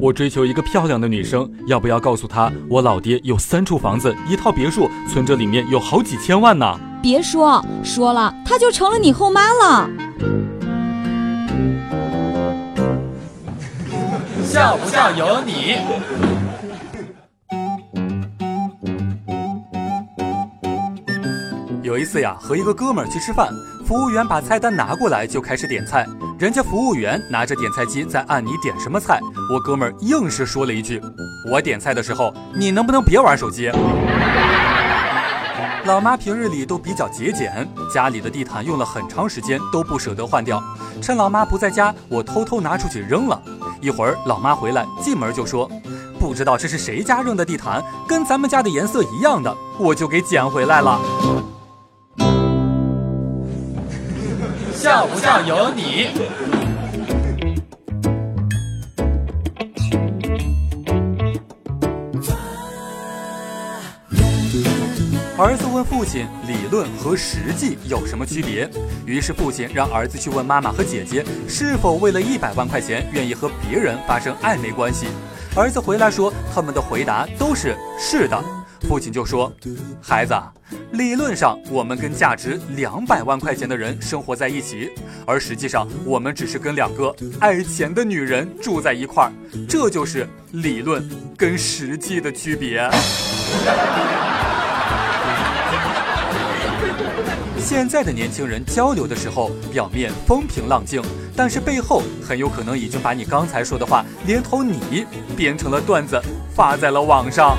我追求一个漂亮的女生，要不要告诉她我老爹有三处房子，一套别墅，存折里面有好几千万呢？别说，说了她就成了你后妈了。笑不笑由你。有一次呀，和一个哥们儿去吃饭，服务员把菜单拿过来就开始点菜，人家服务员拿着点菜机在按你点什么菜，我哥们儿硬是说了一句：“我点菜的时候，你能不能别玩手机？” 老妈平日里都比较节俭，家里的地毯用了很长时间都不舍得换掉，趁老妈不在家，我偷偷拿出去扔了。一会儿老妈回来，进门就说：“不知道这是谁家扔的地毯，跟咱们家的颜色一样的，我就给捡回来了。”笑不笑由你。儿子问父亲：“理论和实际有什么区别？”于是父亲让儿子去问妈妈和姐姐，是否为了一百万块钱愿意和别人发生暧昧关系。儿子回来说，他们的回答都是是的。父亲就说：“孩子，理论上我们跟价值两百万块钱的人生活在一起，而实际上我们只是跟两个爱钱的女人住在一块儿，这就是理论跟实际的区别。”现在的年轻人交流的时候，表面风平浪静，但是背后很有可能已经把你刚才说的话连同你编成了段子，发在了网上。